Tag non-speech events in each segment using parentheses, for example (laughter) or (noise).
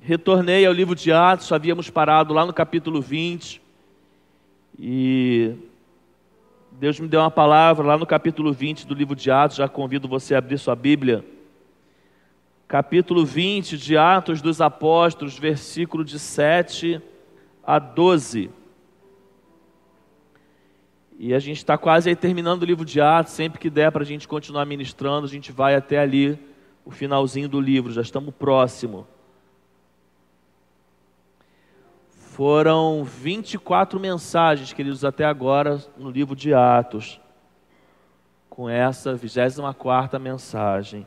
retornei ao livro de Atos, havíamos parado lá no capítulo 20. E Deus me deu uma palavra lá no capítulo 20 do livro de Atos, já convido você a abrir sua Bíblia. Capítulo 20 de Atos dos Apóstolos, versículo de 7 a 12. E a gente está quase aí terminando o livro de Atos, sempre que der para a gente continuar ministrando, a gente vai até ali, o finalzinho do livro, já estamos próximo. Foram 24 mensagens, queridos, até agora no livro de Atos, com essa 24 mensagem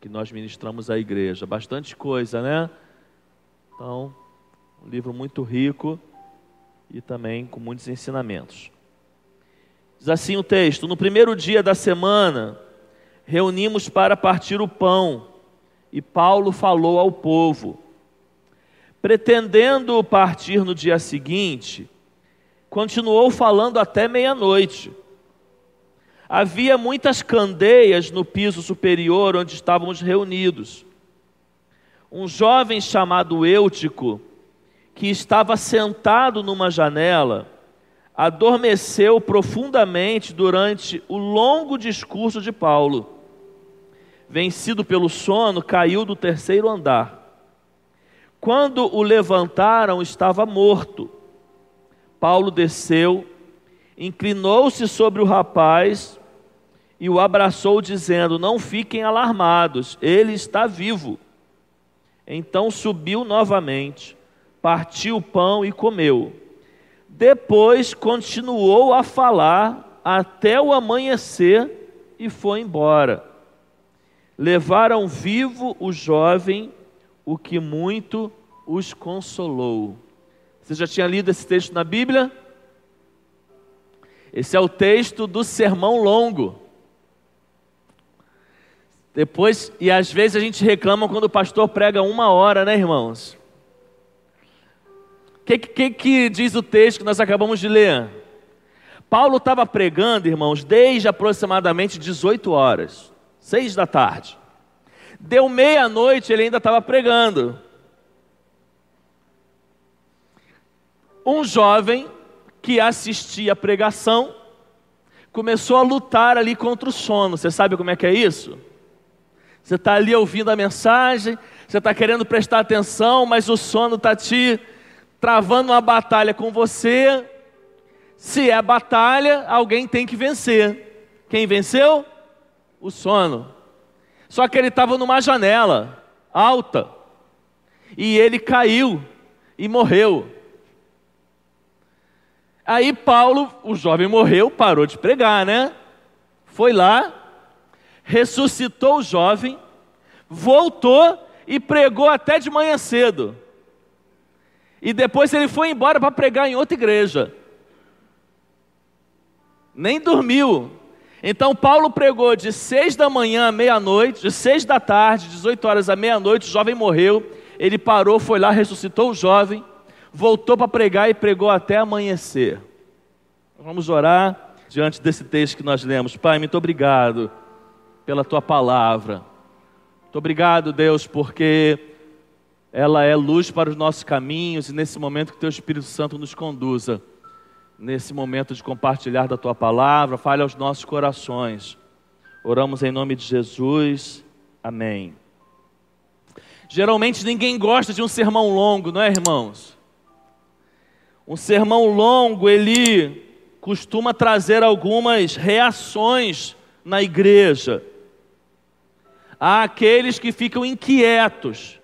que nós ministramos à igreja. Bastante coisa, né? Então, um livro muito rico e também com muitos ensinamentos. Diz assim o texto: No primeiro dia da semana, reunimos para partir o pão, e Paulo falou ao povo. Pretendendo partir no dia seguinte, continuou falando até meia-noite. Havia muitas candeias no piso superior onde estávamos reunidos. Um jovem chamado Eutico, que estava sentado numa janela, adormeceu profundamente durante o longo discurso de Paulo. Vencido pelo sono, caiu do terceiro andar. Quando o levantaram, estava morto. Paulo desceu, inclinou-se sobre o rapaz e o abraçou, dizendo: Não fiquem alarmados, ele está vivo. Então subiu novamente, partiu o pão e comeu. Depois continuou a falar até o amanhecer e foi embora. Levaram vivo o jovem o que muito os consolou. Você já tinha lido esse texto na Bíblia? Esse é o texto do sermão longo. Depois, e às vezes a gente reclama quando o pastor prega uma hora, né, irmãos? O que, que, que diz o texto que nós acabamos de ler? Paulo estava pregando, irmãos, desde aproximadamente 18 horas, 6 da tarde. Deu meia-noite, ele ainda estava pregando. Um jovem que assistia a pregação começou a lutar ali contra o sono. Você sabe como é que é isso? Você está ali ouvindo a mensagem, você está querendo prestar atenção, mas o sono está te travando uma batalha com você. Se é batalha, alguém tem que vencer. Quem venceu? O sono. Só que ele estava numa janela alta e ele caiu e morreu. Aí Paulo, o jovem morreu, parou de pregar, né? Foi lá, ressuscitou o jovem, voltou e pregou até de manhã cedo. E depois ele foi embora para pregar em outra igreja. Nem dormiu, então Paulo pregou de seis da manhã à meia-noite, de seis da tarde, 18 horas à meia-noite, o jovem morreu. Ele parou, foi lá, ressuscitou o jovem, voltou para pregar e pregou até amanhecer. Vamos orar diante desse texto que nós lemos. Pai, muito obrigado pela tua palavra. Muito obrigado, Deus, porque ela é luz para os nossos caminhos e nesse momento que teu Espírito Santo nos conduza nesse momento de compartilhar da tua palavra, fale aos nossos corações. Oramos em nome de Jesus. Amém. Geralmente ninguém gosta de um sermão longo, não é, irmãos? Um sermão longo, ele costuma trazer algumas reações na igreja. Há aqueles que ficam inquietos.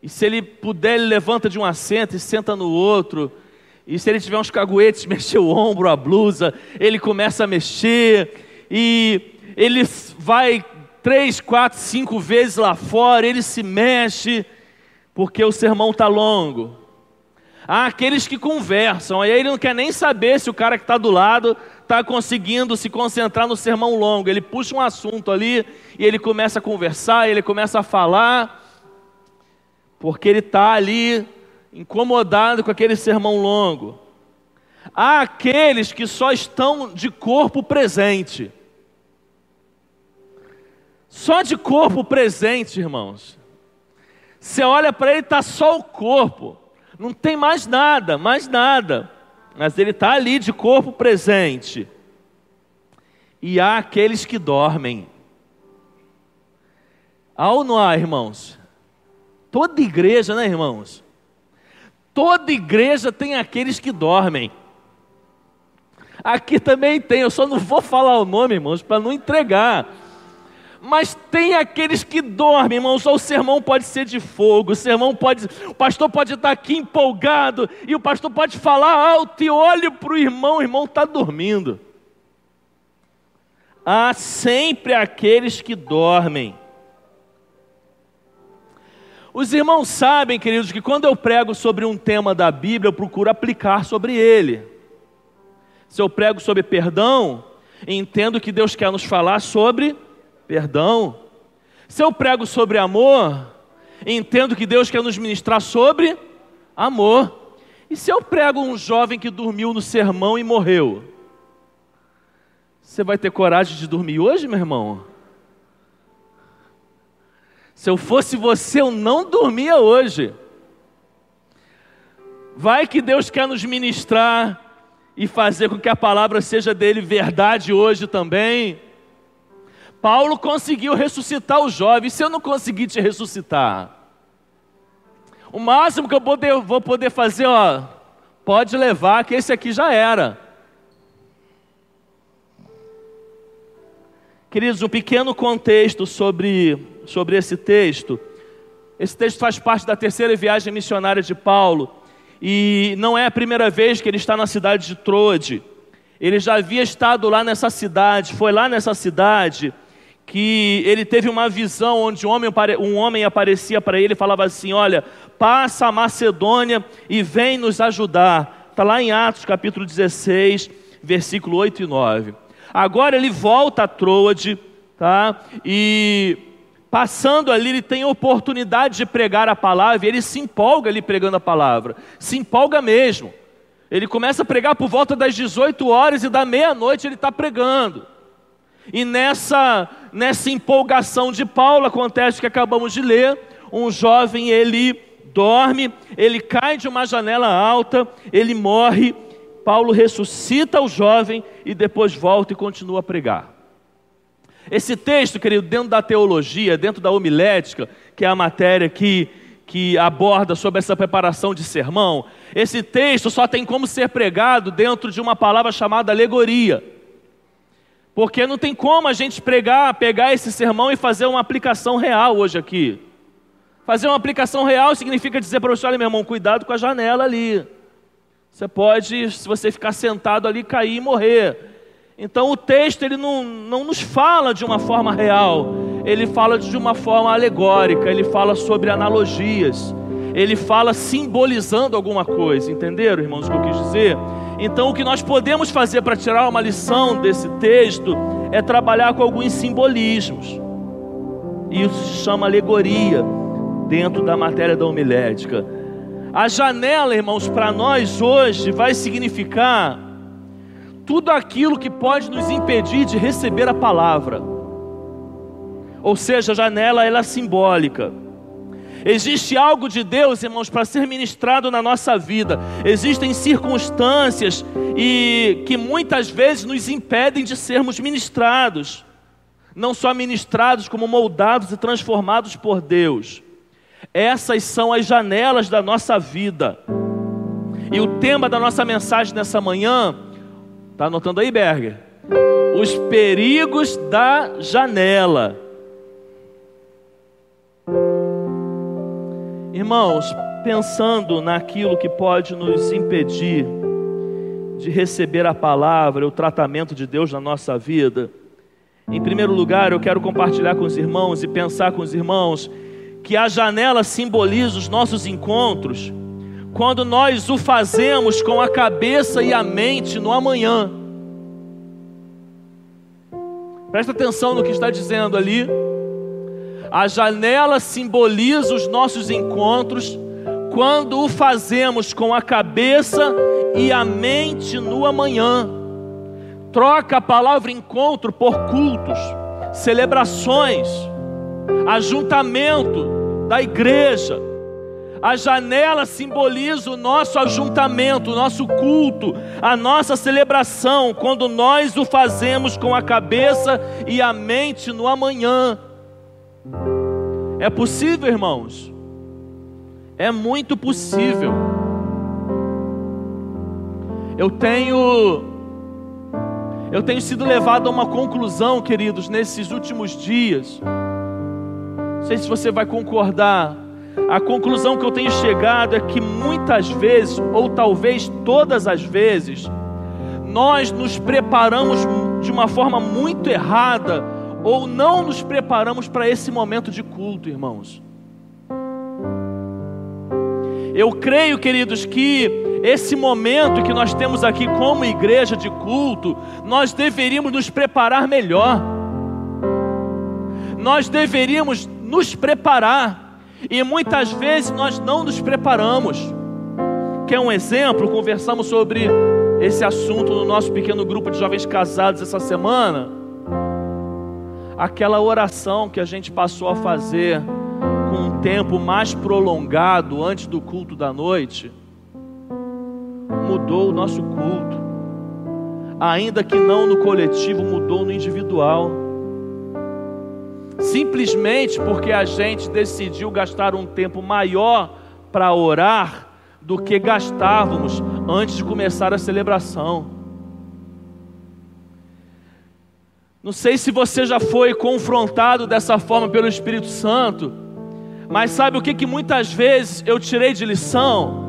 E se ele puder, ele levanta de um assento e senta no outro e se ele tiver uns caguetes, (laughs) mexer o ombro, a blusa, ele começa a mexer. E ele vai três, quatro, cinco vezes lá fora, ele se mexe, porque o sermão está longo. Há aqueles que conversam, aí ele não quer nem saber se o cara que está do lado está conseguindo se concentrar no sermão longo. Ele puxa um assunto ali e ele começa a conversar, ele começa a falar, porque ele está ali incomodado com aquele sermão longo. Há aqueles que só estão de corpo presente. Só de corpo presente, irmãos. Você olha para ele, está só o corpo, não tem mais nada, mais nada, mas ele está ali de corpo presente. E há aqueles que dormem. Há ou não há, irmãos? Toda igreja, né, irmãos? Toda igreja tem aqueles que dormem. Aqui também tem, eu só não vou falar o nome, irmãos, para não entregar. Mas tem aqueles que dormem, irmãos. O sermão pode ser de fogo, o sermão pode, o pastor pode estar aqui empolgado e o pastor pode falar alto e olhe para o irmão, o irmão está dormindo. Há sempre aqueles que dormem. Os irmãos sabem, queridos, que quando eu prego sobre um tema da Bíblia, eu procuro aplicar sobre ele. Se eu prego sobre perdão, entendo que Deus quer nos falar sobre perdão. Se eu prego sobre amor, entendo que Deus quer nos ministrar sobre amor. E se eu prego um jovem que dormiu no sermão e morreu? Você vai ter coragem de dormir hoje, meu irmão? Se eu fosse você, eu não dormia hoje. Vai que Deus quer nos ministrar e fazer com que a palavra seja dele verdade hoje também. Paulo conseguiu ressuscitar o jovem. Se eu não conseguir te ressuscitar, o máximo que eu vou poder fazer, ó, pode levar, que esse aqui já era. Queridos, um pequeno contexto sobre, sobre esse texto. Esse texto faz parte da terceira viagem missionária de Paulo. E não é a primeira vez que ele está na cidade de Troade. Ele já havia estado lá nessa cidade, foi lá nessa cidade que ele teve uma visão onde um homem, um homem aparecia para ele e falava assim: Olha, passa a Macedônia e vem nos ajudar. Está lá em Atos capítulo 16, versículo 8 e 9. Agora ele volta a Troade, tá? E passando ali, ele tem oportunidade de pregar a palavra, e ele se empolga ali pregando a palavra, se empolga mesmo. Ele começa a pregar por volta das 18 horas e da meia-noite ele está pregando. E nessa, nessa empolgação de Paulo acontece o que acabamos de ler: um jovem ele dorme, ele cai de uma janela alta, ele morre Paulo ressuscita o jovem e depois volta e continua a pregar. Esse texto, querido, dentro da teologia, dentro da homilética, que é a matéria que, que aborda sobre essa preparação de sermão, esse texto só tem como ser pregado dentro de uma palavra chamada alegoria. Porque não tem como a gente pregar, pegar esse sermão e fazer uma aplicação real hoje aqui. Fazer uma aplicação real significa dizer para o senhor, meu irmão, cuidado com a janela ali. Você pode, se você ficar sentado ali, cair e morrer. Então o texto ele não, não nos fala de uma forma real, ele fala de uma forma alegórica, ele fala sobre analogias, ele fala simbolizando alguma coisa, entenderam, irmãos, o que eu quis dizer? Então o que nós podemos fazer para tirar uma lição desse texto é trabalhar com alguns simbolismos. Isso se chama alegoria dentro da matéria da homilética. A janela, irmãos, para nós hoje vai significar tudo aquilo que pode nos impedir de receber a palavra. Ou seja, a janela ela é simbólica. Existe algo de Deus, irmãos, para ser ministrado na nossa vida. Existem circunstâncias e que muitas vezes nos impedem de sermos ministrados. Não só ministrados, como moldados e transformados por Deus. Essas são as janelas da nossa vida. E o tema da nossa mensagem nessa manhã, está anotando aí, Berger? Os perigos da janela. Irmãos, pensando naquilo que pode nos impedir de receber a palavra, o tratamento de Deus na nossa vida, em primeiro lugar, eu quero compartilhar com os irmãos e pensar com os irmãos que a janela simboliza os nossos encontros, quando nós o fazemos com a cabeça e a mente no amanhã. Presta atenção no que está dizendo ali. A janela simboliza os nossos encontros quando o fazemos com a cabeça e a mente no amanhã. Troca a palavra encontro por cultos, celebrações, ajuntamento da igreja. A janela simboliza o nosso ajuntamento, o nosso culto, a nossa celebração, quando nós o fazemos com a cabeça e a mente no amanhã. É possível, irmãos? É muito possível. Eu tenho eu tenho sido levado a uma conclusão, queridos, nesses últimos dias. Não sei se você vai concordar. A conclusão que eu tenho chegado é que muitas vezes, ou talvez todas as vezes, nós nos preparamos de uma forma muito errada, ou não nos preparamos para esse momento de culto, irmãos. Eu creio, queridos, que esse momento que nós temos aqui como igreja de culto, nós deveríamos nos preparar melhor. Nós deveríamos nos preparar, e muitas vezes nós não nos preparamos. Quer um exemplo? Conversamos sobre esse assunto no nosso pequeno grupo de jovens casados essa semana. Aquela oração que a gente passou a fazer com um tempo mais prolongado antes do culto da noite, mudou o nosso culto. Ainda que não no coletivo, mudou no individual. Simplesmente porque a gente decidiu gastar um tempo maior para orar do que gastávamos antes de começar a celebração. Não sei se você já foi confrontado dessa forma pelo Espírito Santo, mas sabe o que, que muitas vezes eu tirei de lição?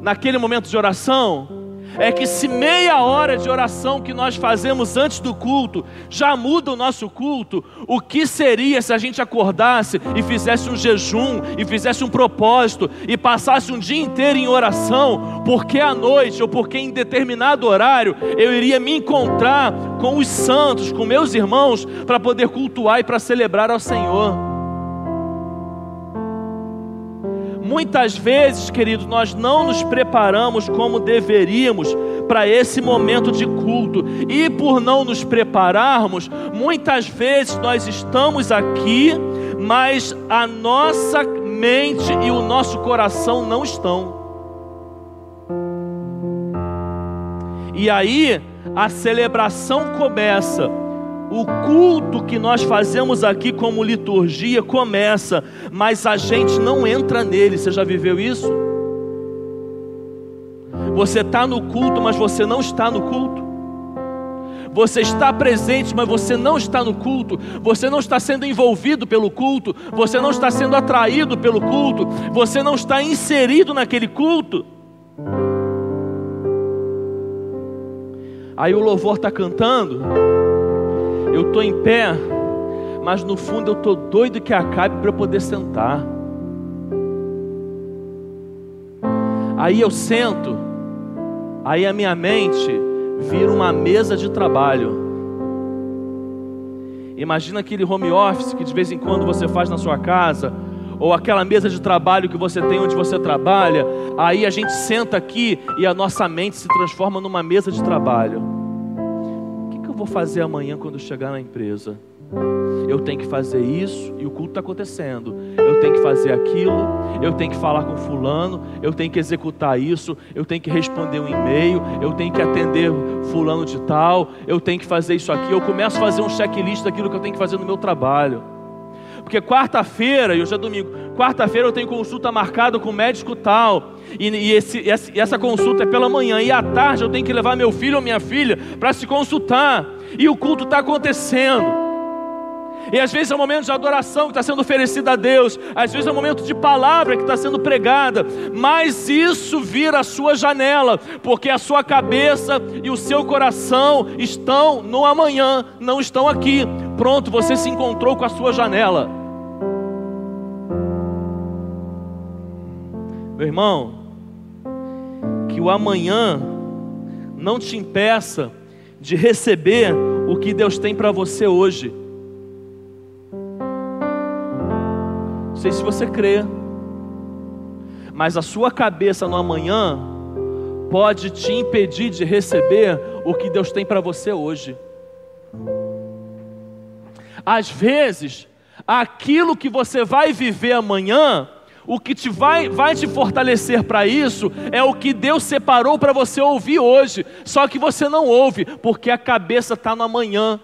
Naquele momento de oração, é que se meia hora de oração que nós fazemos antes do culto já muda o nosso culto, o que seria se a gente acordasse e fizesse um jejum, e fizesse um propósito, e passasse um dia inteiro em oração, porque à noite ou porque em determinado horário eu iria me encontrar com os santos, com meus irmãos, para poder cultuar e para celebrar ao Senhor. Muitas vezes, queridos, nós não nos preparamos como deveríamos para esse momento de culto, e por não nos prepararmos, muitas vezes nós estamos aqui, mas a nossa mente e o nosso coração não estão. E aí a celebração começa o culto que nós fazemos aqui como liturgia começa, mas a gente não entra nele. Você já viveu isso? Você está no culto, mas você não está no culto. Você está presente, mas você não está no culto. Você não está sendo envolvido pelo culto. Você não está sendo atraído pelo culto. Você não está inserido naquele culto. Aí o louvor está cantando. Eu estou em pé, mas no fundo eu estou doido que acabe para eu poder sentar. Aí eu sento, aí a minha mente vira uma mesa de trabalho. Imagina aquele home office que de vez em quando você faz na sua casa, ou aquela mesa de trabalho que você tem onde você trabalha. Aí a gente senta aqui e a nossa mente se transforma numa mesa de trabalho vou fazer amanhã quando chegar na empresa? Eu tenho que fazer isso e o culto está acontecendo. Eu tenho que fazer aquilo, eu tenho que falar com fulano, eu tenho que executar isso, eu tenho que responder um e-mail, eu tenho que atender fulano de tal, eu tenho que fazer isso aqui. Eu começo a fazer um checklist daquilo que eu tenho que fazer no meu trabalho. Porque quarta-feira, e hoje é domingo, quarta-feira eu tenho consulta marcada com o médico tal. E, e esse, essa consulta é pela manhã. E à tarde eu tenho que levar meu filho ou minha filha para se consultar. E o culto está acontecendo. E às vezes é um momento de adoração que está sendo oferecida a Deus, às vezes é um momento de palavra que está sendo pregada, mas isso vira a sua janela, porque a sua cabeça e o seu coração estão no amanhã, não estão aqui. Pronto, você se encontrou com a sua janela. Meu irmão, que o amanhã não te impeça de receber o que Deus tem para você hoje. Não sei se você crê, mas a sua cabeça no amanhã pode te impedir de receber o que Deus tem para você hoje. Às vezes, aquilo que você vai viver amanhã, o que te vai, vai te fortalecer para isso é o que Deus separou para você ouvir hoje. Só que você não ouve, porque a cabeça está no amanhã.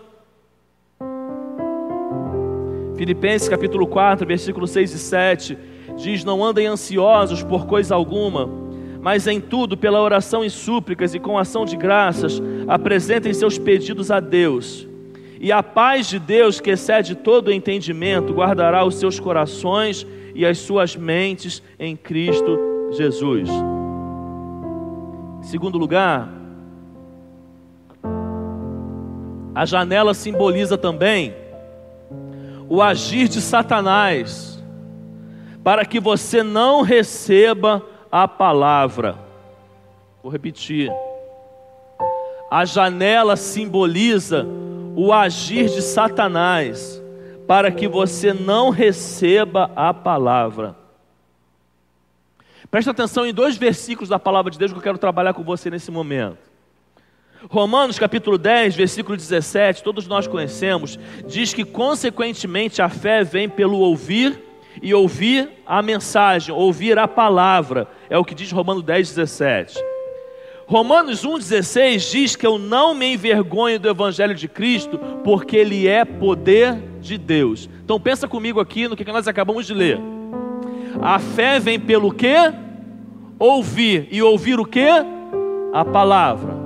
Filipenses capítulo 4, versículos 6 e 7 diz: Não andem ansiosos por coisa alguma, mas em tudo, pela oração e súplicas e com ação de graças, apresentem seus pedidos a Deus. E a paz de Deus, que excede todo o entendimento, guardará os seus corações e as suas mentes em Cristo Jesus. Segundo lugar, a janela simboliza também o agir de Satanás, para que você não receba a palavra. Vou repetir. A janela simboliza o agir de Satanás para que você não receba a palavra. Preste atenção em dois versículos da palavra de Deus que eu quero trabalhar com você nesse momento. Romanos capítulo 10, versículo 17, todos nós conhecemos, diz que consequentemente a fé vem pelo ouvir e ouvir a mensagem, ouvir a palavra, é o que diz Romanos 10, 17. Romanos 1,16 diz que eu não me envergonho do Evangelho de Cristo, porque ele é poder de Deus. Então pensa comigo aqui no que nós acabamos de ler. A fé vem pelo que? Ouvir. E ouvir o que? A palavra.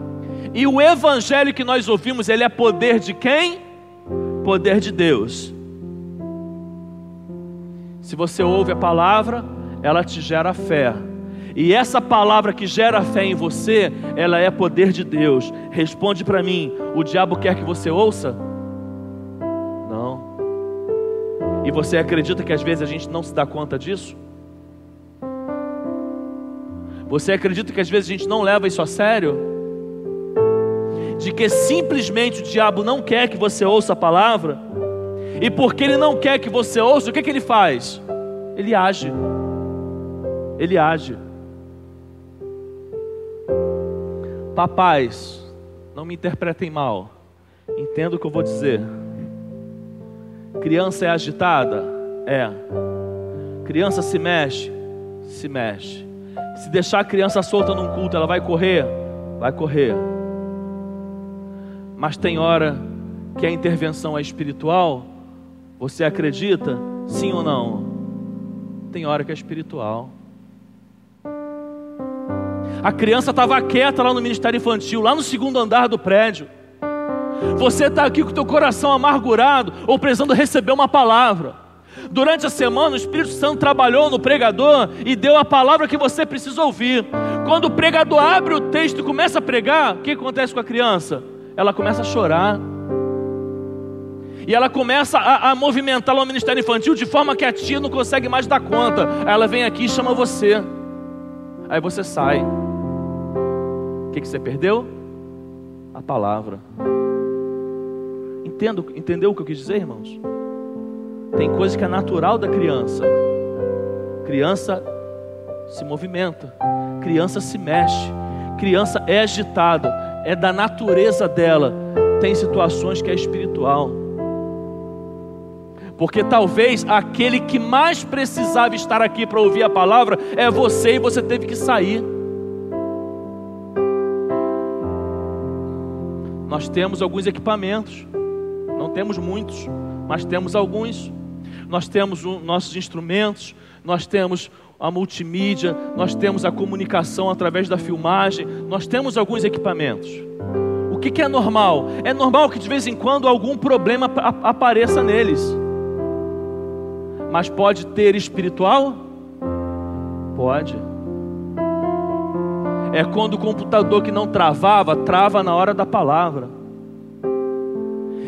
E o Evangelho que nós ouvimos, ele é poder de quem? Poder de Deus. Se você ouve a palavra, ela te gera fé. E essa palavra que gera fé em você, ela é poder de Deus. Responde para mim: o diabo quer que você ouça? Não. E você acredita que às vezes a gente não se dá conta disso? Você acredita que às vezes a gente não leva isso a sério? De que simplesmente o diabo não quer que você ouça a palavra? E porque ele não quer que você ouça, o que, que ele faz? Ele age. Ele age. Papais, não me interpretem mal. Entenda o que eu vou dizer. Criança é agitada? É. Criança se mexe? Se mexe. Se deixar a criança solta num culto, ela vai correr? Vai correr. Mas tem hora que a intervenção é espiritual? Você acredita? Sim ou não? Tem hora que é espiritual. A criança estava quieta lá no ministério infantil, lá no segundo andar do prédio. Você está aqui com o teu coração amargurado ou precisando receber uma palavra. Durante a semana, o Espírito Santo trabalhou no pregador e deu a palavra que você precisa ouvir. Quando o pregador abre o texto e começa a pregar, o que acontece com a criança? Ela começa a chorar. E ela começa a, a movimentar lá o ministério infantil de forma que a tia não consegue mais dar conta. Aí ela vem aqui e chama você. Aí você sai que, que você perdeu? A palavra. Entendo, entendeu o que eu quis dizer, irmãos? Tem coisa que é natural da criança. Criança se movimenta, criança se mexe, criança é agitada, é da natureza dela. Tem situações que é espiritual. Porque talvez aquele que mais precisava estar aqui para ouvir a palavra é você e você teve que sair. Nós temos alguns equipamentos, não temos muitos, mas temos alguns. Nós temos nossos instrumentos, nós temos a multimídia, nós temos a comunicação através da filmagem, nós temos alguns equipamentos. O que, que é normal? É normal que de vez em quando algum problema apareça neles. Mas pode ter espiritual? Pode é quando o computador que não travava, trava na hora da palavra.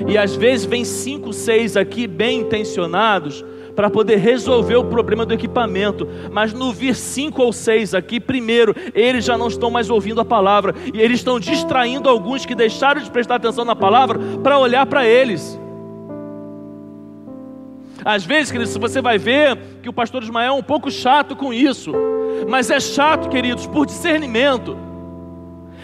E às vezes vem cinco, seis aqui bem intencionados para poder resolver o problema do equipamento, mas no vir cinco ou seis aqui, primeiro, eles já não estão mais ouvindo a palavra e eles estão distraindo alguns que deixaram de prestar atenção na palavra para olhar para eles. Às vezes, queridos, você vai ver que o pastor Ismael é um pouco chato com isso. Mas é chato, queridos, por discernimento.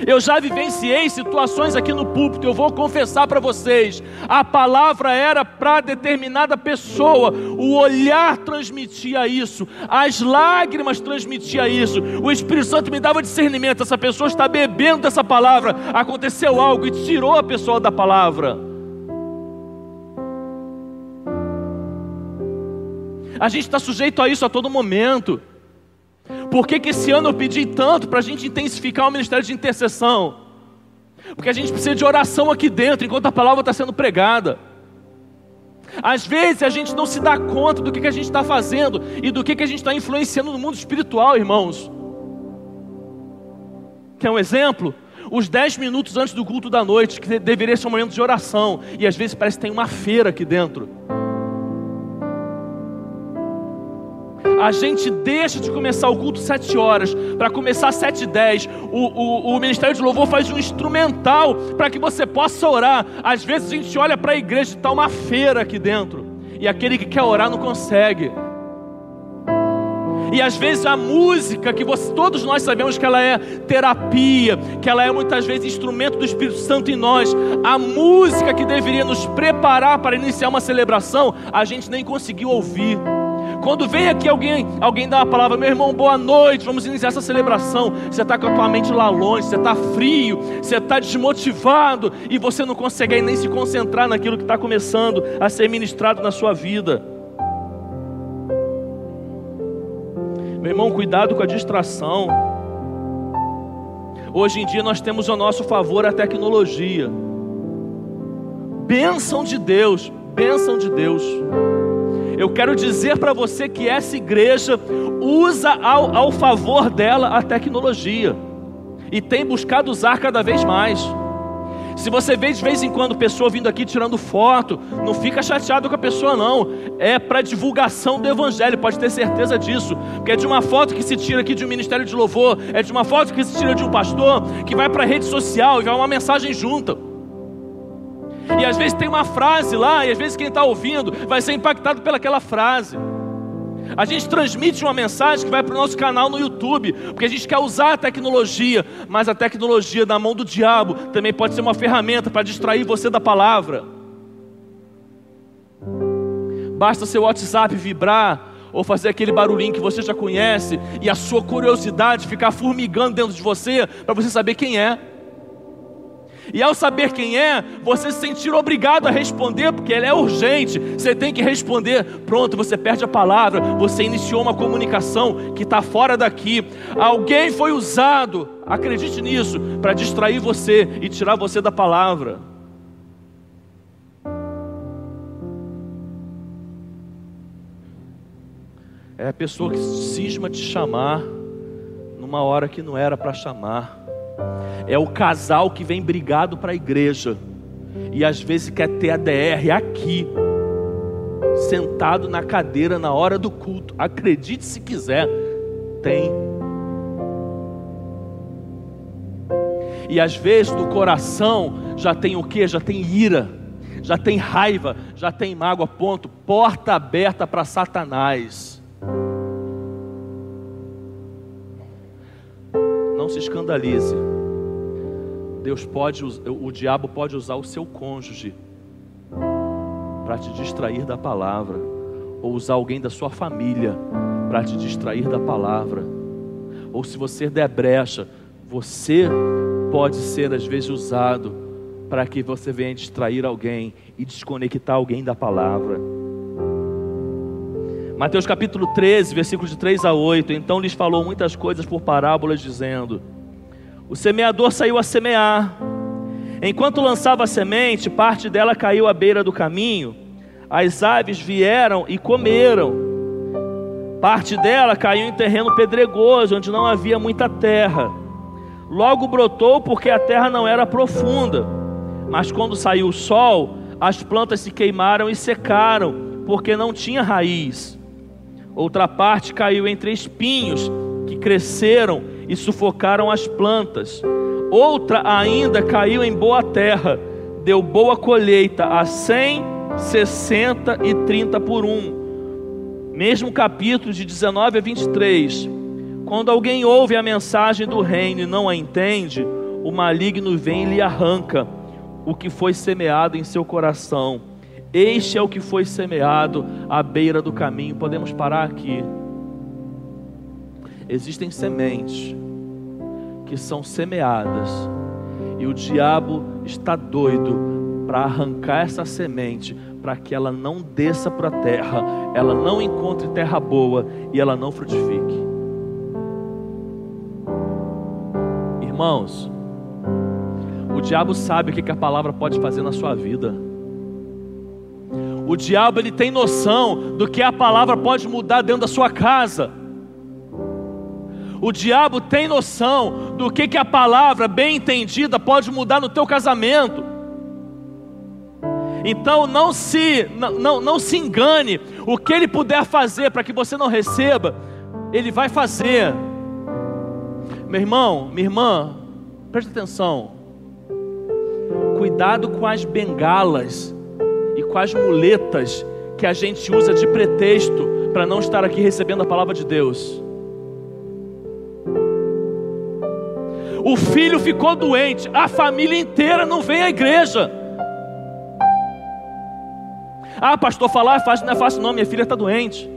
Eu já vivenciei situações aqui no púlpito, eu vou confessar para vocês. A palavra era para determinada pessoa, o olhar transmitia isso, as lágrimas transmitia isso. O Espírito Santo me dava discernimento, essa pessoa está bebendo dessa palavra. Aconteceu algo e tirou a pessoa da palavra. A gente está sujeito a isso a todo momento. Por que, que esse ano eu pedi tanto para a gente intensificar o ministério de intercessão? Porque a gente precisa de oração aqui dentro, enquanto a palavra está sendo pregada. Às vezes a gente não se dá conta do que, que a gente está fazendo e do que, que a gente está influenciando no mundo espiritual, irmãos. Quer um exemplo? Os dez minutos antes do culto da noite, que deveria ser um momento de oração, e às vezes parece que tem uma feira aqui dentro. A gente deixa de começar o culto sete horas para começar sete dez. O, o, o Ministério de Louvor faz um instrumental para que você possa orar. Às vezes a gente olha para a igreja e está uma feira aqui dentro. E aquele que quer orar não consegue. E às vezes a música, que você, todos nós sabemos que ela é terapia, que ela é muitas vezes instrumento do Espírito Santo em nós, a música que deveria nos preparar para iniciar uma celebração, a gente nem conseguiu ouvir. Quando vem aqui alguém, alguém dá uma palavra, meu irmão, boa noite, vamos iniciar essa celebração. Você está com a tua mente lá longe, você está frio, você está desmotivado e você não consegue nem se concentrar naquilo que está começando a ser ministrado na sua vida. Meu irmão, cuidado com a distração. Hoje em dia nós temos ao nosso favor a tecnologia. Bênção de Deus, bênção de Deus. Eu quero dizer para você que essa igreja usa ao, ao favor dela a tecnologia e tem buscado usar cada vez mais. Se você vê de vez em quando pessoa vindo aqui tirando foto, não fica chateado com a pessoa não. É para divulgação do evangelho, pode ter certeza disso. Porque é de uma foto que se tira aqui de um ministério de louvor, é de uma foto que se tira de um pastor, que vai para a rede social e vai uma mensagem junta. E às vezes tem uma frase lá, e às vezes quem está ouvindo vai ser impactado pelaquela frase. A gente transmite uma mensagem que vai para o nosso canal no YouTube, porque a gente quer usar a tecnologia, mas a tecnologia na mão do diabo também pode ser uma ferramenta para distrair você da palavra. Basta seu WhatsApp vibrar ou fazer aquele barulhinho que você já conhece e a sua curiosidade ficar formigando dentro de você para você saber quem é. E ao saber quem é, você se sentir obrigado a responder, porque ele é urgente. Você tem que responder. Pronto, você perde a palavra. Você iniciou uma comunicação que está fora daqui. Alguém foi usado, acredite nisso, para distrair você e tirar você da palavra. É a pessoa que cisma te chamar numa hora que não era para chamar é o casal que vem brigado para a igreja e às vezes quer ter a DR aqui, sentado na cadeira na hora do culto. Acredite se quiser, tem. E às vezes do coração já tem o que? Já tem ira, já tem raiva, já tem mágoa, ponto. Porta aberta para Satanás. Não se escandalize. Deus pode, o diabo pode usar o seu cônjuge para te distrair da palavra, ou usar alguém da sua família para te distrair da palavra. Ou se você der brecha, você pode ser às vezes usado para que você venha distrair alguém e desconectar alguém da palavra. Mateus capítulo 13, versículos de 3 a 8. Então lhes falou muitas coisas por parábolas, dizendo: o semeador saiu a semear. Enquanto lançava a semente, parte dela caiu à beira do caminho. As aves vieram e comeram. Parte dela caiu em terreno pedregoso, onde não havia muita terra. Logo brotou porque a terra não era profunda. Mas quando saiu o sol, as plantas se queimaram e secaram, porque não tinha raiz. Outra parte caiu entre espinhos, que cresceram e sufocaram as plantas. Outra ainda caiu em boa terra, deu boa colheita a cem, sessenta e trinta por um. Mesmo capítulo de 19 a 23. Quando alguém ouve a mensagem do reino e não a entende, o maligno vem e lhe arranca o que foi semeado em seu coração. Este é o que foi semeado à beira do caminho. Podemos parar aqui. Existem sementes que são semeadas e o diabo está doido para arrancar essa semente, para que ela não desça para a terra, ela não encontre terra boa e ela não frutifique. Irmãos, o diabo sabe o que a palavra pode fazer na sua vida. O diabo ele tem noção do que a palavra pode mudar dentro da sua casa. O diabo tem noção do que, que a palavra bem entendida pode mudar no teu casamento. Então não se não, não, não se engane. O que ele puder fazer para que você não receba, ele vai fazer. Meu irmão, minha irmã, preste atenção. Cuidado com as bengalas as muletas que a gente usa de pretexto para não estar aqui recebendo a palavra de Deus. O filho ficou doente, a família inteira não vem à igreja. Ah, pastor, falar é não é fácil, não. Minha filha está doente.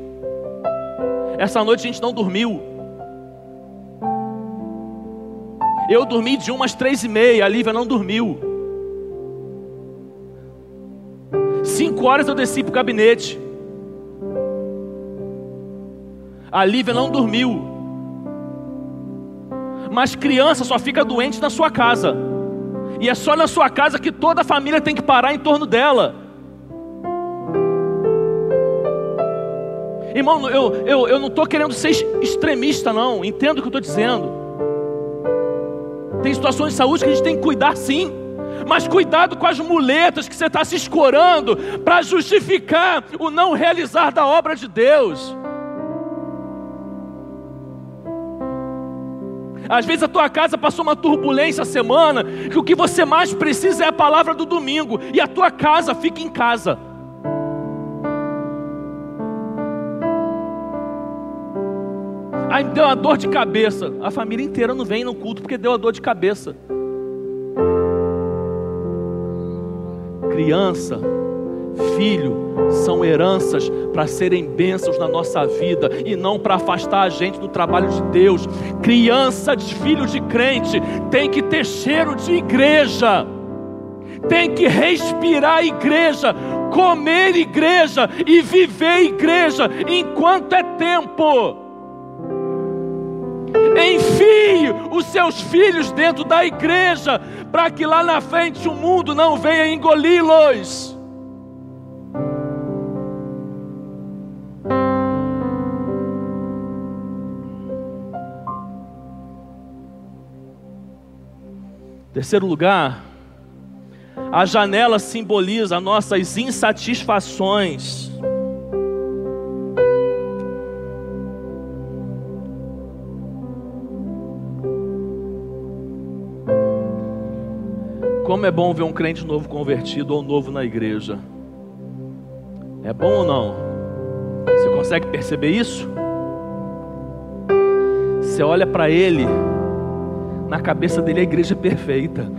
Essa noite a gente não dormiu. Eu dormi de umas três e meia, a Lívia não dormiu. Cinco horas eu desci para o gabinete. A Lívia não dormiu. Mas criança só fica doente na sua casa. E é só na sua casa que toda a família tem que parar em torno dela. Irmão, eu, eu, eu não estou querendo ser extremista, não. Entendo o que eu estou dizendo. Tem situações de saúde que a gente tem que cuidar sim. Mas cuidado com as muletas que você está se escorando para justificar o não realizar da obra de Deus. Às vezes a tua casa passou uma turbulência a semana, que o que você mais precisa é a palavra do domingo, e a tua casa fica em casa. Aí deu uma dor de cabeça. A família inteira não vem no culto porque deu a dor de cabeça. Criança, filho, são heranças para serem bênçãos na nossa vida e não para afastar a gente do trabalho de Deus. Criança de filho de crente tem que ter cheiro de igreja, tem que respirar igreja, comer igreja e viver igreja enquanto é tempo. Enfie os seus filhos dentro da igreja, para que lá na frente o mundo não venha engoli-los. Terceiro lugar, a janela simboliza nossas insatisfações. Como é bom ver um crente novo convertido ou novo na igreja. É bom ou não? Você consegue perceber isso? Você olha para ele na cabeça dele a igreja é perfeita.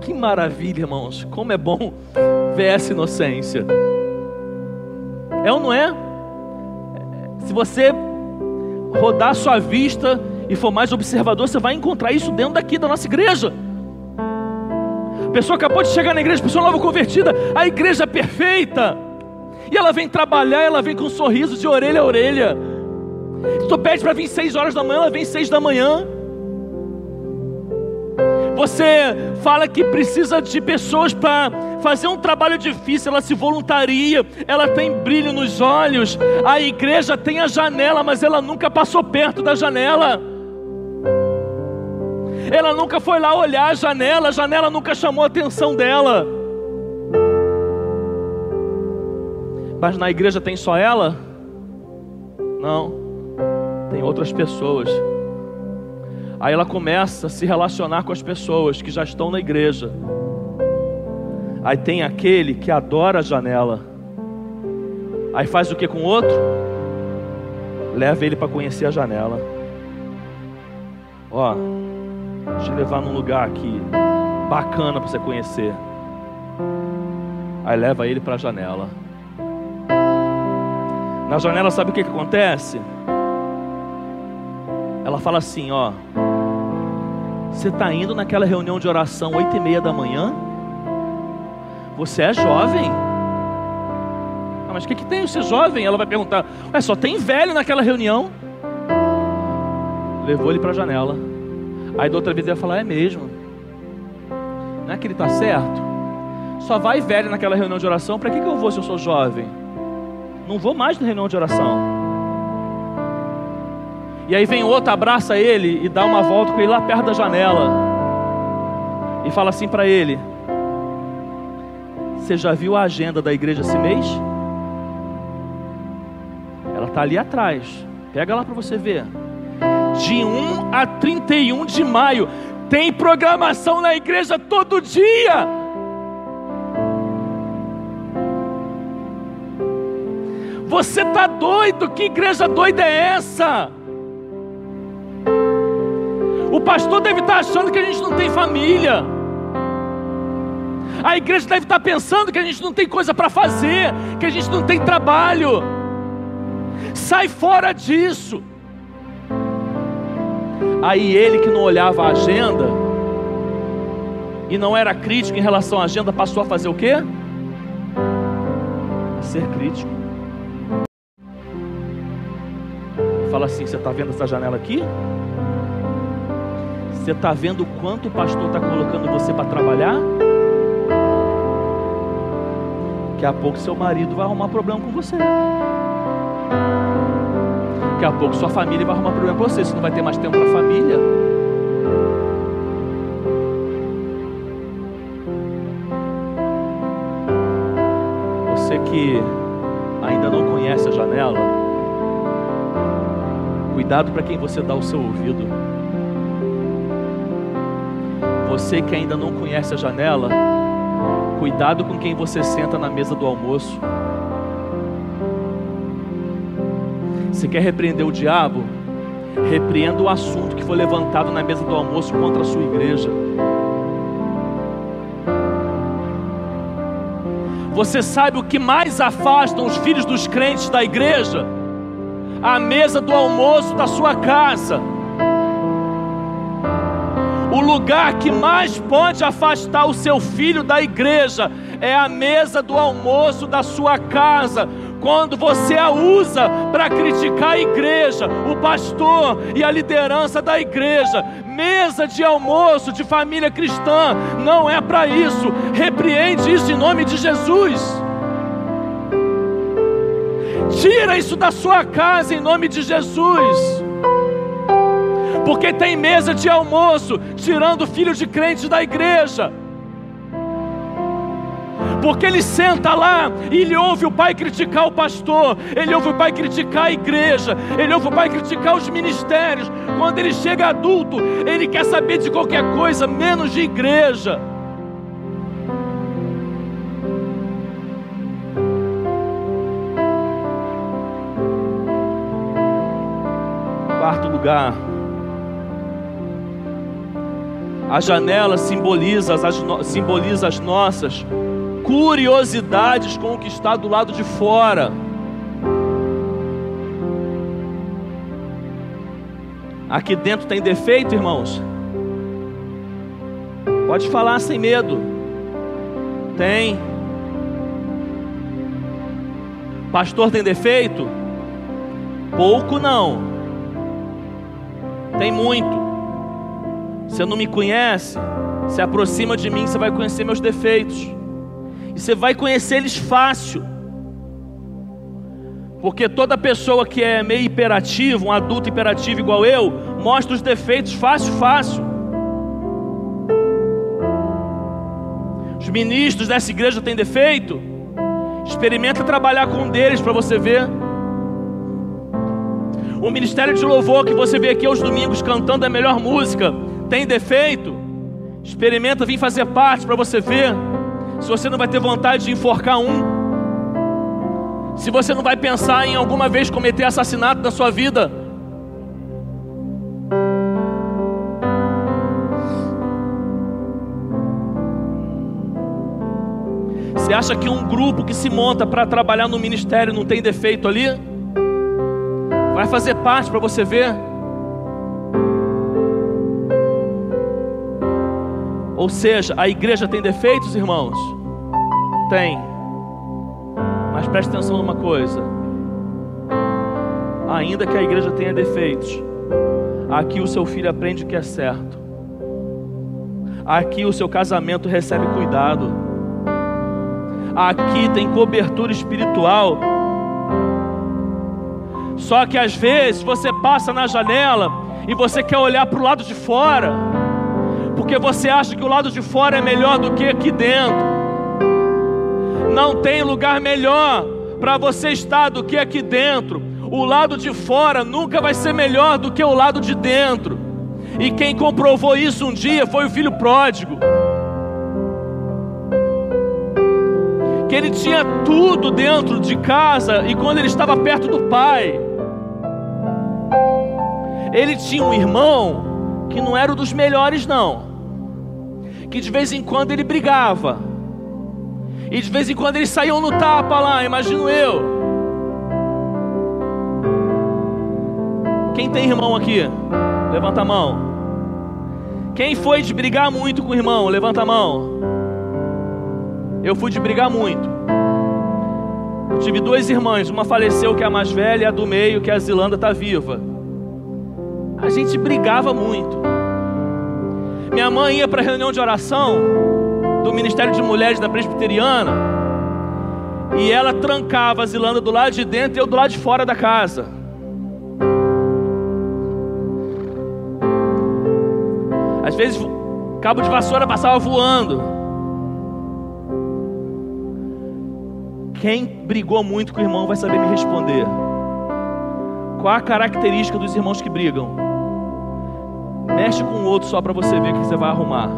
Que maravilha, irmãos. Como é bom ver essa inocência. É ou não é? Se você rodar sua vista e for mais observador, você vai encontrar isso dentro daqui da nossa igreja. Pessoa acabou de chegar na igreja, pessoa nova convertida, a igreja perfeita. E ela vem trabalhar, ela vem com um sorriso de orelha a orelha. Tu pede para vir seis horas da manhã, ela vem seis da manhã. Você fala que precisa de pessoas para fazer um trabalho difícil, ela se voluntaria, ela tem brilho nos olhos. A igreja tem a janela, mas ela nunca passou perto da janela. Ela nunca foi lá olhar a janela, a janela nunca chamou a atenção dela. Mas na igreja tem só ela? Não, tem outras pessoas. Aí ela começa a se relacionar com as pessoas que já estão na igreja. Aí tem aquele que adora a janela. Aí faz o que com o outro? Leva ele para conhecer a janela. Ó, Eu levar num lugar aqui bacana para você conhecer. Aí leva ele para a janela. Na janela, sabe o que, que acontece? Ela fala assim: Ó, você está indo naquela reunião de oração oito e meia da manhã? Você é jovem? Ah, mas o que, que tem ser jovem? Ela vai perguntar: Ué, só tem velho naquela reunião? Levou ele para a janela. Aí da outra vez ele vai falar: É mesmo? Não é que ele está certo? Só vai velho naquela reunião de oração. Para que, que eu vou se eu sou jovem? Não vou mais na reunião de oração. E aí vem outro, abraça ele e dá uma volta com ele lá perto da janela. E fala assim para ele: Você já viu a agenda da igreja esse mês? Ela está ali atrás. Pega lá para você ver. De 1 a 31 de maio. Tem programação na igreja todo dia. Você está doido? Que igreja doida é essa? O pastor deve estar achando que a gente não tem família. A igreja deve estar pensando que a gente não tem coisa para fazer, que a gente não tem trabalho. Sai fora disso. Aí ele que não olhava a agenda e não era crítico em relação à agenda, passou a fazer o quê? A ser crítico. Fala assim: você está vendo essa janela aqui? Você está vendo quanto o pastor está colocando você para trabalhar? Daqui a pouco seu marido vai arrumar problema com você. Daqui a pouco sua família vai arrumar problema com você. Você não vai ter mais tempo para a família. Você que ainda não conhece a janela, cuidado para quem você dá o seu ouvido. Você que ainda não conhece a janela, cuidado com quem você senta na mesa do almoço. Você quer repreender o diabo? Repreenda o assunto que foi levantado na mesa do almoço contra a sua igreja. Você sabe o que mais afasta os filhos dos crentes da igreja? A mesa do almoço da sua casa o lugar que mais pode afastar o seu filho da igreja é a mesa do almoço da sua casa. Quando você a usa para criticar a igreja, o pastor e a liderança da igreja, mesa de almoço de família cristã, não é para isso. Repreende isso em nome de Jesus. Tira isso da sua casa em nome de Jesus porque tem mesa de almoço, tirando filho de crente da igreja. Porque ele senta lá e ele ouve o pai criticar o pastor, ele ouve o pai criticar a igreja, ele ouve o pai criticar os ministérios. Quando ele chega adulto, ele quer saber de qualquer coisa, menos de igreja. Quarto lugar, a janela simboliza as, simboliza as nossas curiosidades com o que está do lado de fora. Aqui dentro tem defeito, irmãos? Pode falar sem medo. Tem. Pastor tem defeito? Pouco não. Tem muito. Você não me conhece, se aproxima de mim, você vai conhecer meus defeitos. E você vai conhecer eles fácil. Porque toda pessoa que é meio hiperativo, um adulto hiperativo igual eu, mostra os defeitos fácil, fácil. Os ministros dessa igreja têm defeito? Experimenta trabalhar com um deles para você ver. O ministério de louvor que você vê aqui aos domingos cantando a melhor música tem defeito, experimenta vir fazer parte para você ver se você não vai ter vontade de enforcar um, se você não vai pensar em alguma vez cometer assassinato na sua vida. Você acha que um grupo que se monta para trabalhar no ministério não tem defeito ali? Vai fazer parte para você ver. Ou seja, a igreja tem defeitos, irmãos? Tem. Mas preste atenção numa coisa. Ainda que a igreja tenha defeitos, aqui o seu filho aprende o que é certo. Aqui o seu casamento recebe cuidado. Aqui tem cobertura espiritual. Só que às vezes você passa na janela e você quer olhar para o lado de fora, porque você acha que o lado de fora é melhor do que aqui dentro. Não tem lugar melhor para você estar do que aqui dentro. O lado de fora nunca vai ser melhor do que o lado de dentro. E quem comprovou isso um dia foi o filho pródigo. Que ele tinha tudo dentro de casa e quando ele estava perto do pai, ele tinha um irmão que não era o dos melhores, não. Que de vez em quando ele brigava. E de vez em quando eles saíam no tapa lá, imagino eu. Quem tem irmão aqui? Levanta a mão. Quem foi de brigar muito com o irmão? Levanta a mão. Eu fui de brigar muito. Eu tive duas irmãs, uma faleceu que é a mais velha, e a do meio que é a Zilanda está viva. A gente brigava muito. Minha mãe ia para reunião de oração do Ministério de Mulheres da Presbiteriana e ela trancava a Zilanda do lado de dentro e eu do lado de fora da casa. Às vezes, cabo de vassoura passava voando. Quem brigou muito com o irmão vai saber me responder. Qual a característica dos irmãos que brigam? Mexe com o outro só para você ver o que você vai arrumar.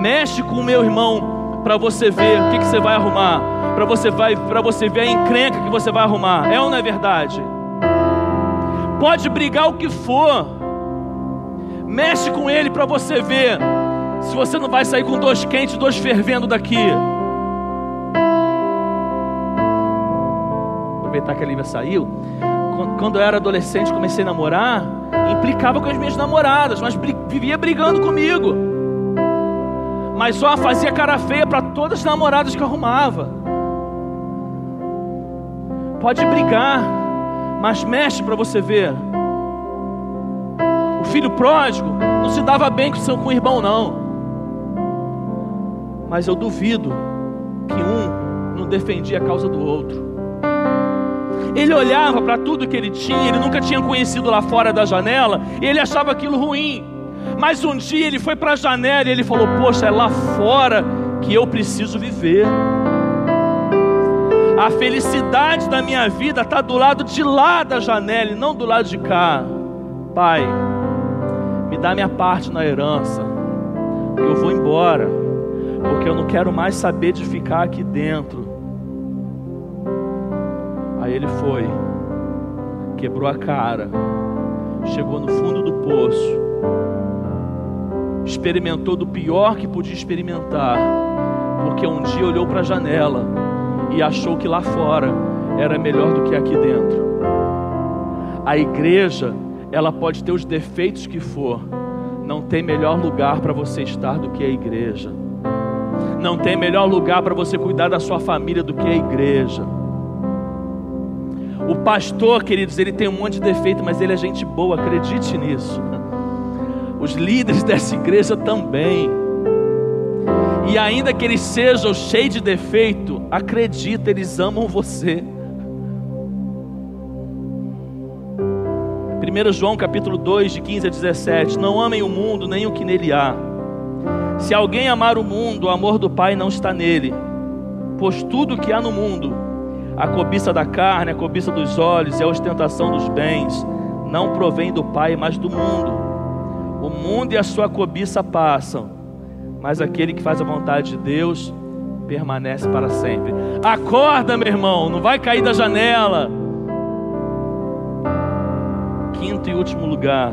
Mexe com o meu irmão para você ver o que, você vai arrumar. Para você, vai, você ver a encrenca que você vai arrumar. É ou não é verdade? Pode brigar o que for. Mexe com ele para você ver se você não vai sair com dois quentes, dois fervendo daqui. Aproveitar que a Lívia saiu. Quando eu era adolescente, comecei a namorar implicava com as minhas namoradas, mas vivia brigando comigo. Mas só fazia cara feia para todas as namoradas que arrumava. Pode brigar, mas mexe para você ver. O filho pródigo não se dava bem com o irmão, não. Mas eu duvido que um não defendia a causa do outro. Ele olhava para tudo que ele tinha, ele nunca tinha conhecido lá fora da janela, e ele achava aquilo ruim. Mas um dia ele foi para a janela e ele falou: Poxa, é lá fora que eu preciso viver. A felicidade da minha vida está do lado de lá da janela e não do lado de cá. Pai, me dá minha parte na herança. Eu vou embora, porque eu não quero mais saber de ficar aqui dentro. Aí ele foi, quebrou a cara, chegou no fundo do poço, experimentou do pior que podia experimentar, porque um dia olhou para a janela e achou que lá fora era melhor do que aqui dentro. A igreja, ela pode ter os defeitos que for, não tem melhor lugar para você estar do que a igreja. Não tem melhor lugar para você cuidar da sua família do que a igreja. O pastor, queridos, ele tem um monte de defeito, mas ele é gente boa, acredite nisso. Os líderes (laughs) dessa igreja também. E ainda que eles sejam cheios de defeito, acredita, eles amam você. 1 João capítulo 2, de 15 a 17. Não amem o mundo, nem o que nele há. Se alguém amar o mundo, o amor do Pai não está nele. Pois tudo que há no mundo, a cobiça da carne, a cobiça dos olhos e a ostentação dos bens não provém do Pai, mas do mundo. O mundo e a sua cobiça passam, mas aquele que faz a vontade de Deus permanece para sempre. Acorda, meu irmão, não vai cair da janela. Quinto e último lugar.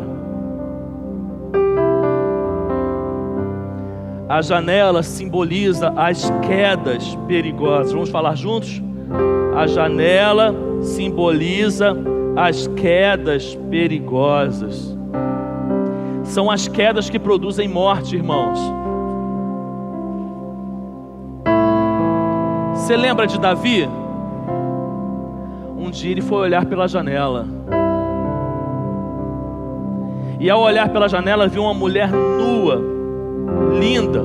A janela simboliza as quedas perigosas. Vamos falar juntos? A janela simboliza as quedas perigosas. São as quedas que produzem morte, irmãos. Você lembra de Davi? Um dia ele foi olhar pela janela. E ao olhar pela janela, viu uma mulher nua, linda,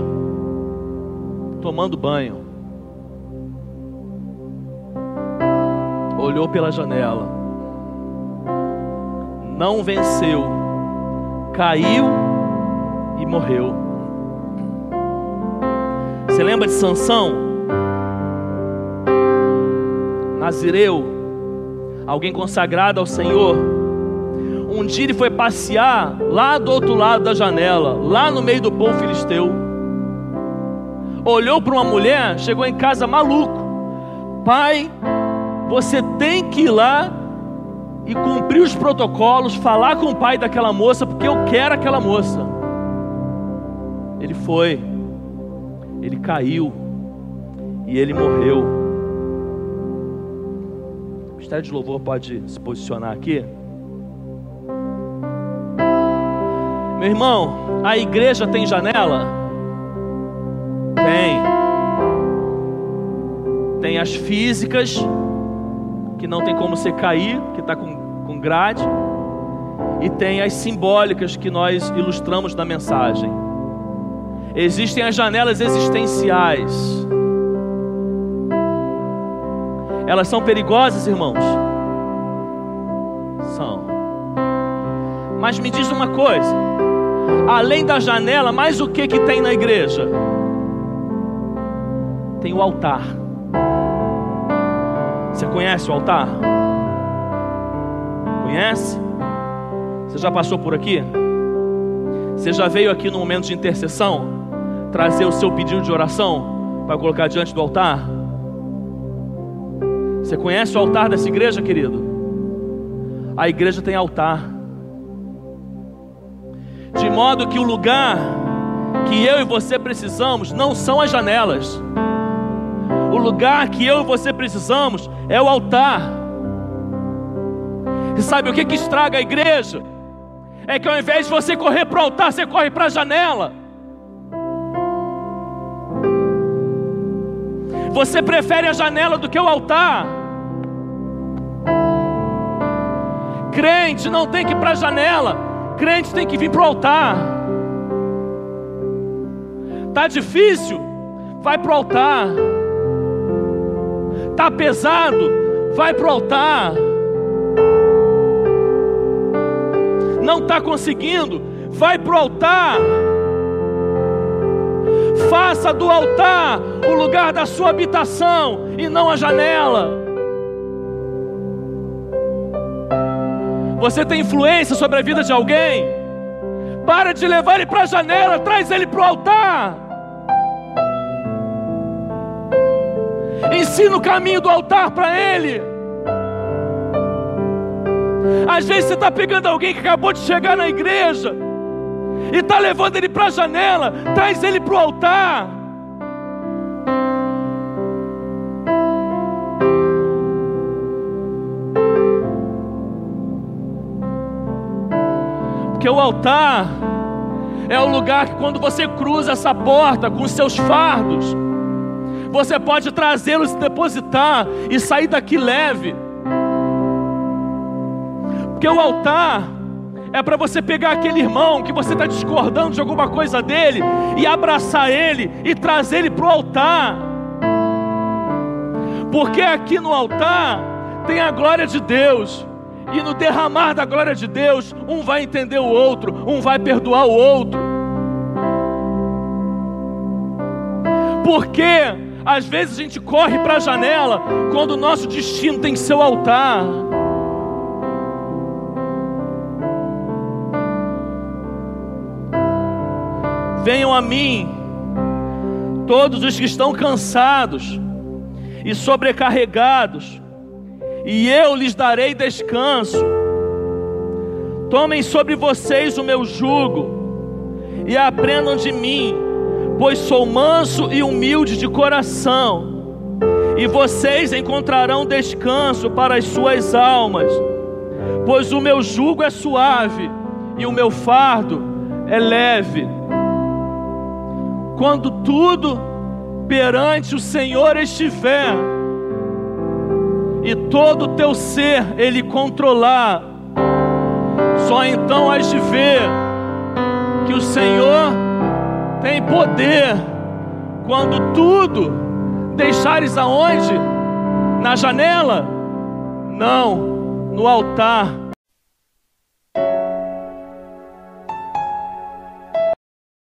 tomando banho. Olhou pela janela, não venceu, caiu e morreu. Você lembra de Sansão? Nazireu, alguém consagrado ao Senhor. Um dia ele foi passear lá do outro lado da janela, lá no meio do povo filisteu. Olhou para uma mulher, chegou em casa maluco. Pai, você tem que ir lá e cumprir os protocolos, falar com o pai daquela moça, porque eu quero aquela moça. Ele foi, ele caiu e ele morreu. O Ministério de Louvor pode se posicionar aqui. Meu irmão, a igreja tem janela? Tem. Tem as físicas que não tem como você cair, que está com, com grade, e tem as simbólicas que nós ilustramos na mensagem. Existem as janelas existenciais. Elas são perigosas, irmãos? São. Mas me diz uma coisa: além da janela, mais o que que tem na igreja? Tem o altar. Você conhece o altar? Conhece? Você já passou por aqui? Você já veio aqui no momento de intercessão trazer o seu pedido de oração para colocar diante do altar? Você conhece o altar dessa igreja, querido? A igreja tem altar. De modo que o lugar que eu e você precisamos não são as janelas. O lugar que eu e você precisamos é o altar. E sabe o que, que estraga a igreja? É que ao invés de você correr para o altar, você corre para a janela. Você prefere a janela do que o altar. Crente não tem que ir para a janela, crente tem que vir para o altar. Tá difícil? Vai para o altar. Tá pesado? Vai para o altar. Não está conseguindo? Vai para o altar. Faça do altar o lugar da sua habitação e não a janela. Você tem influência sobre a vida de alguém? Para de levar ele para a janela, traz ele para o altar. Ensina o caminho do altar para ele. Às vezes você está pegando alguém que acabou de chegar na igreja e está levando ele para a janela, traz ele para o altar. Porque o altar é o lugar que quando você cruza essa porta com seus fardos, você pode trazê-los, depositar e sair daqui leve. Porque o altar é para você pegar aquele irmão que você está discordando de alguma coisa dele e abraçar ele e trazer ele para o altar. Porque aqui no altar tem a glória de Deus. E no derramar da glória de Deus, um vai entender o outro, um vai perdoar o outro. Porque às vezes a gente corre para a janela quando o nosso destino tem seu altar. Venham a mim, todos os que estão cansados e sobrecarregados, e eu lhes darei descanso. Tomem sobre vocês o meu jugo e aprendam de mim, pois sou manso e humilde de coração, e vocês encontrarão descanso para as suas almas, pois o meu jugo é suave e o meu fardo é leve. Quando tudo perante o Senhor estiver, e todo o teu ser Ele controlar, só então has de ver que o Senhor tem poder quando tudo deixares aonde? Na janela? Não, no altar